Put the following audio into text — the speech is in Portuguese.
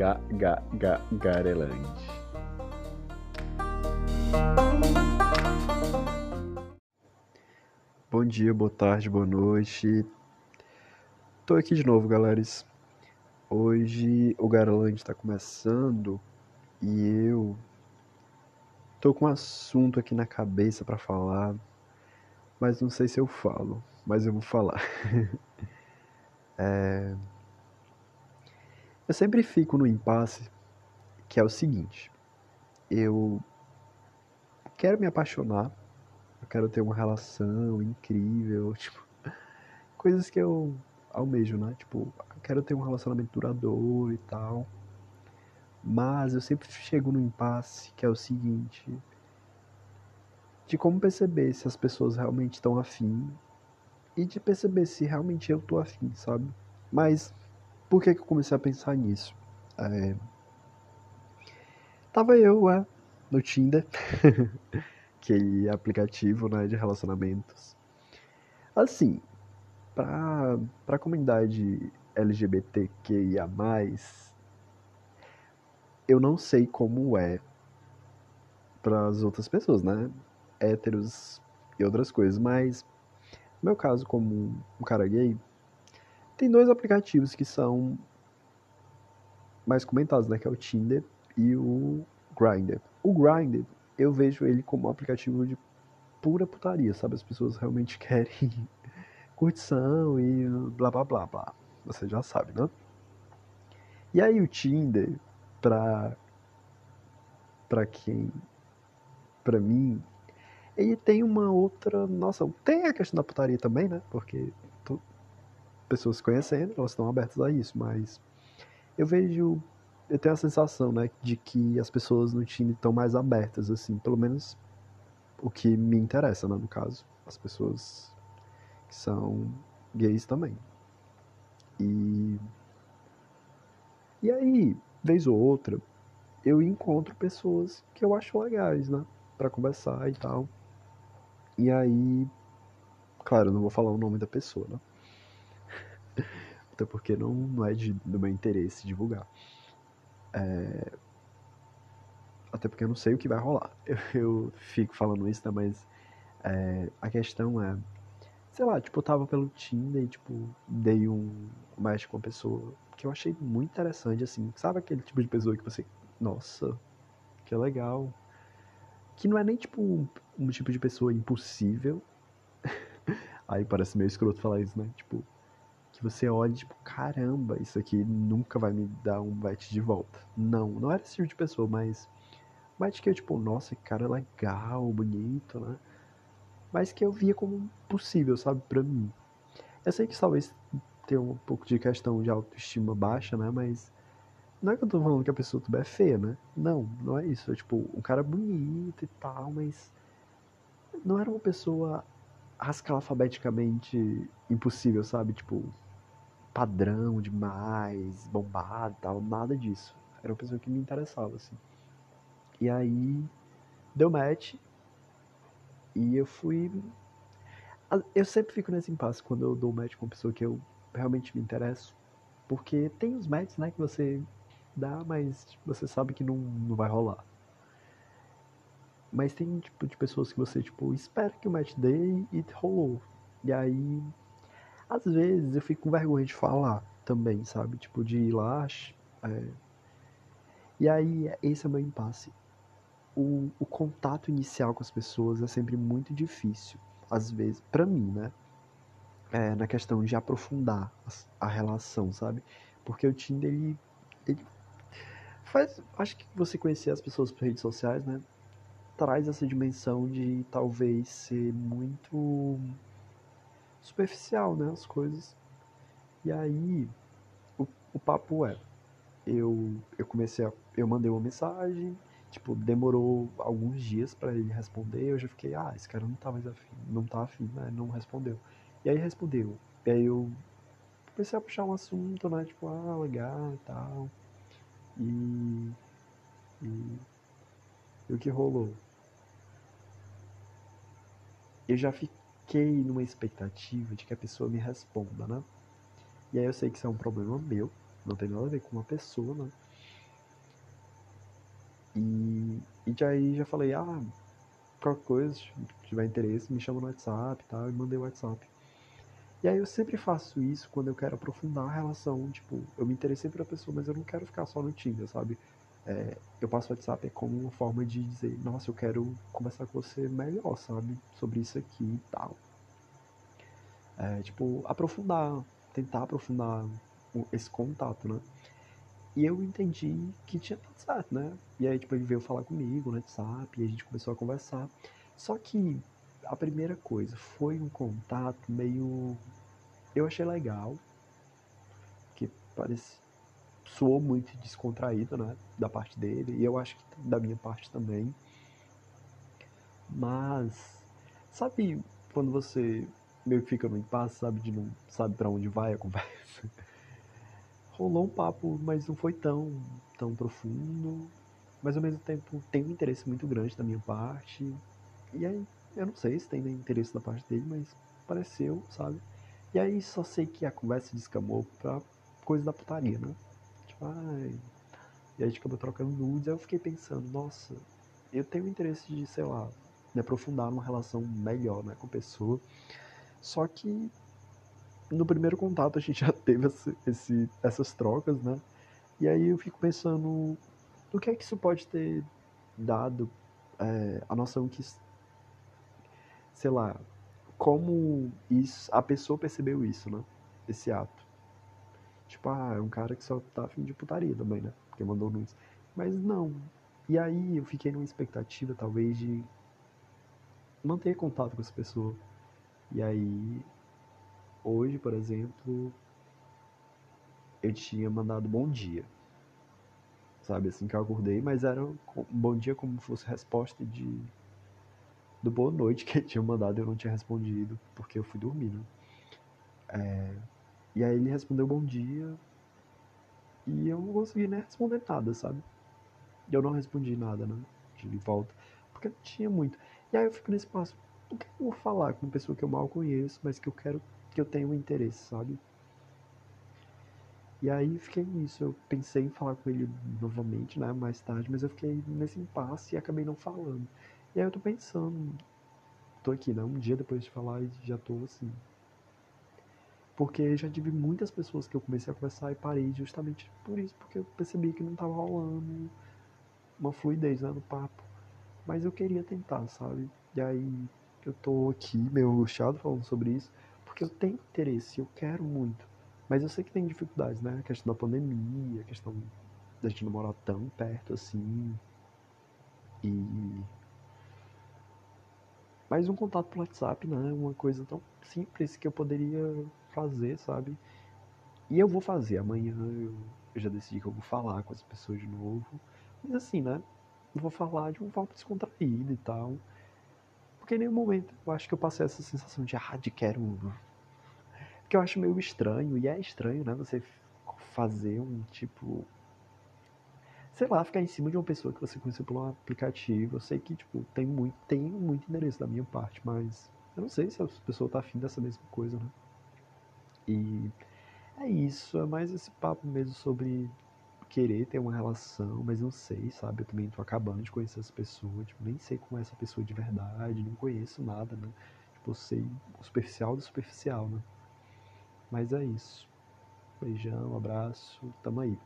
Ga, ga, ga, Garelândia. Bom dia, boa tarde, boa noite. Tô aqui de novo, galera. Hoje o Garland está começando e eu tô com um assunto aqui na cabeça para falar, mas não sei se eu falo, mas eu vou falar. é... Eu sempre fico no impasse que é o seguinte: eu quero me apaixonar, eu quero ter uma relação incrível, tipo, coisas que eu almejo, né? Tipo, eu quero ter um relacionamento duradouro e tal. Mas eu sempre chego no impasse que é o seguinte: de como perceber se as pessoas realmente estão afim e de perceber se realmente eu tô afim, sabe? Mas por que, que eu comecei a pensar nisso? É... Tava eu é, no Tinder, aquele aplicativo né, de relacionamentos. Assim, pra, pra comunidade LGBTQIA, eu não sei como é para as outras pessoas, né? Héteros e outras coisas, mas no meu caso, como um cara gay, tem dois aplicativos que são mais comentados, né? Que é o Tinder e o Grindr. O Grindr, eu vejo ele como um aplicativo de pura putaria, sabe? As pessoas realmente querem curtição e blá blá blá blá. Você já sabe, né? E aí o Tinder, pra, pra quem, pra mim, ele tem uma outra nossa Tem a questão da putaria também, né? Porque pessoas conhecendo, elas estão abertas a isso, mas eu vejo, eu tenho a sensação, né, de que as pessoas no Tinder estão mais abertas, assim, pelo menos o que me interessa, né, no caso, as pessoas que são gays também. E e aí, vez ou outra, eu encontro pessoas que eu acho legais, né, para conversar e tal. E aí, claro, não vou falar o nome da pessoa, né? Até porque não, não é de, do meu interesse divulgar. É... Até porque eu não sei o que vai rolar. Eu, eu fico falando isso, né? Mas é, a questão é. Sei lá, tipo, eu tava pelo Tinder e, tipo, dei um match com uma pessoa que eu achei muito interessante, assim. Sabe aquele tipo de pessoa que você. Nossa, que legal. Que não é nem, tipo, um, um tipo de pessoa impossível. Aí parece meio escroto falar isso, né? Tipo, que você olha tipo, caramba, isso aqui nunca vai me dar um match de volta. Não, não era esse tipo de pessoa, mas match que eu, tipo, nossa, que cara legal, bonito, né? Mas que eu via como possível, sabe, pra mim. Eu sei que talvez tenha um pouco de questão de autoestima baixa, né? Mas não é que eu tô falando que a pessoa tudo é feia, né? Não, não é isso. É tipo, um cara bonito e tal, mas não era uma pessoa rascalfabeticamente impossível, sabe? Tipo, padrão demais, bombado tal, nada disso. Era uma pessoa que me interessava, assim. E aí, deu match, e eu fui. Eu sempre fico nesse impasse quando eu dou match com uma pessoa que eu realmente me interesso. Porque tem os matches, né, que você dá, mas você sabe que não, não vai rolar. Mas tem tipo de pessoas que você tipo espera que o match dê e rolou. E aí às vezes eu fico com vergonha de falar também, sabe? Tipo, de ir lá. É... E aí, esse é o meu impasse. O, o contato inicial com as pessoas é sempre muito difícil, às vezes, para mim, né? É, na questão de aprofundar a, a, relação, sabe? Porque o Tinder, ele, ele faz. Acho que você conhecer as pessoas por redes sociais, né? Traz essa dimensão de talvez ser muito superficial, né? As coisas. E aí, o, o papo é, eu, eu comecei a, eu mandei uma mensagem, tipo, demorou alguns dias para ele responder, eu já fiquei, ah, esse cara não tá mais afim, não tá afim, né? Não respondeu. E aí respondeu. E aí eu comecei a puxar um assunto, né? Tipo, ah, legal e tal. E, e, e o que rolou? Eu já fiquei fiquei numa expectativa de que a pessoa me responda, né? E aí eu sei que isso é um problema meu, não tem nada a ver com uma pessoa, né? E, e aí já falei, ah, qualquer coisa, se tiver interesse, me chama no WhatsApp e tal, e mandei o WhatsApp. E aí eu sempre faço isso quando eu quero aprofundar a relação, tipo, eu me interessei pela pessoa, mas eu não quero ficar só no Tinder, sabe? É, eu passo o WhatsApp é como uma forma de dizer, nossa, eu quero conversar com você melhor, sabe? Sobre isso aqui e tal. É, tipo, aprofundar, tentar aprofundar esse contato, né? E eu entendi que tinha dado certo, né? E aí, tipo, ele veio falar comigo no WhatsApp e a gente começou a conversar. Só que a primeira coisa foi um contato meio. Eu achei legal, que parece. Soou muito descontraído, né? Da parte dele, e eu acho que da minha parte também. Mas, sabe quando você meio que fica no impasse, sabe? De não sabe para onde vai a conversa? rolou um papo, mas não foi tão, tão profundo. Mas ao mesmo tempo tem um interesse muito grande da minha parte. E aí, eu não sei se tem interesse da parte dele, mas pareceu, sabe? E aí só sei que a conversa descamou pra coisa da putaria, né? E a gente acabou trocando nudes, aí eu fiquei pensando, nossa, eu tenho interesse de, sei lá, me aprofundar numa relação melhor, né, com a pessoa. Só que no primeiro contato a gente já teve esse, esse, essas trocas, né? E aí eu fico pensando no que é que isso pode ter dado é, a noção que, sei lá, como isso, a pessoa percebeu isso, né? Esse ato. Tipo, ah, é um cara que só tá afim de putaria também, né? Porque mandou nudes. Mas não. E aí eu fiquei numa expectativa, talvez, de manter contato com essa pessoa. E aí Hoje, por exemplo, eu tinha mandado bom dia. Sabe, assim que eu acordei, mas era um bom dia como fosse resposta de do boa noite que ele tinha mandado eu não tinha respondido, porque eu fui dormir, né? É, e aí ele respondeu bom dia e eu não consegui nem responder nada, sabe? E eu não respondi nada, né? De volta, porque não tinha muito. E aí eu fico nesse passo, o que eu vou falar com uma pessoa que eu mal conheço, mas que eu quero que eu tenho um interesse, sabe? E aí fiquei nisso, eu pensei em falar com ele novamente, né, mais tarde, mas eu fiquei nesse impasse e acabei não falando. E aí eu tô pensando, tô aqui, né, um dia depois de falar e já tô assim. Porque já tive muitas pessoas que eu comecei a conversar e parei justamente por isso, porque eu percebi que não tava rolando uma fluidez né, no papo. Mas eu queria tentar, sabe? E aí eu tô aqui meio angustiado falando sobre isso, porque eu tenho interesse, eu quero muito. Mas eu sei que tem dificuldades, né? A questão da pandemia, a questão da gente não morar tão perto assim. E. Mas um contato pelo WhatsApp, né? Uma coisa tão simples que eu poderia fazer, sabe? E eu vou fazer. Amanhã eu, já decidi que eu vou falar com as pessoas de novo. Mas assim, né? Eu vou falar de uma forma descontraída e tal. Porque em nenhum momento eu acho que eu passei essa sensação de, ah, de quero que eu acho meio estranho, e é estranho, né? Você fazer um tipo. Sei lá, ficar em cima de uma pessoa que você conheceu pelo aplicativo. Eu sei que, tipo, tem muito, tem muito interesse da minha parte, mas eu não sei se a pessoa tá afim dessa mesma coisa, né? E é isso, é mais esse papo mesmo sobre querer ter uma relação, mas não sei, sabe? Eu também tô acabando de conhecer essa pessoa, tipo, nem sei como é essa pessoa de verdade, não conheço nada, né? Tipo, sei o superficial do superficial, né? Mas é isso. Beijão, abraço, tamo aí.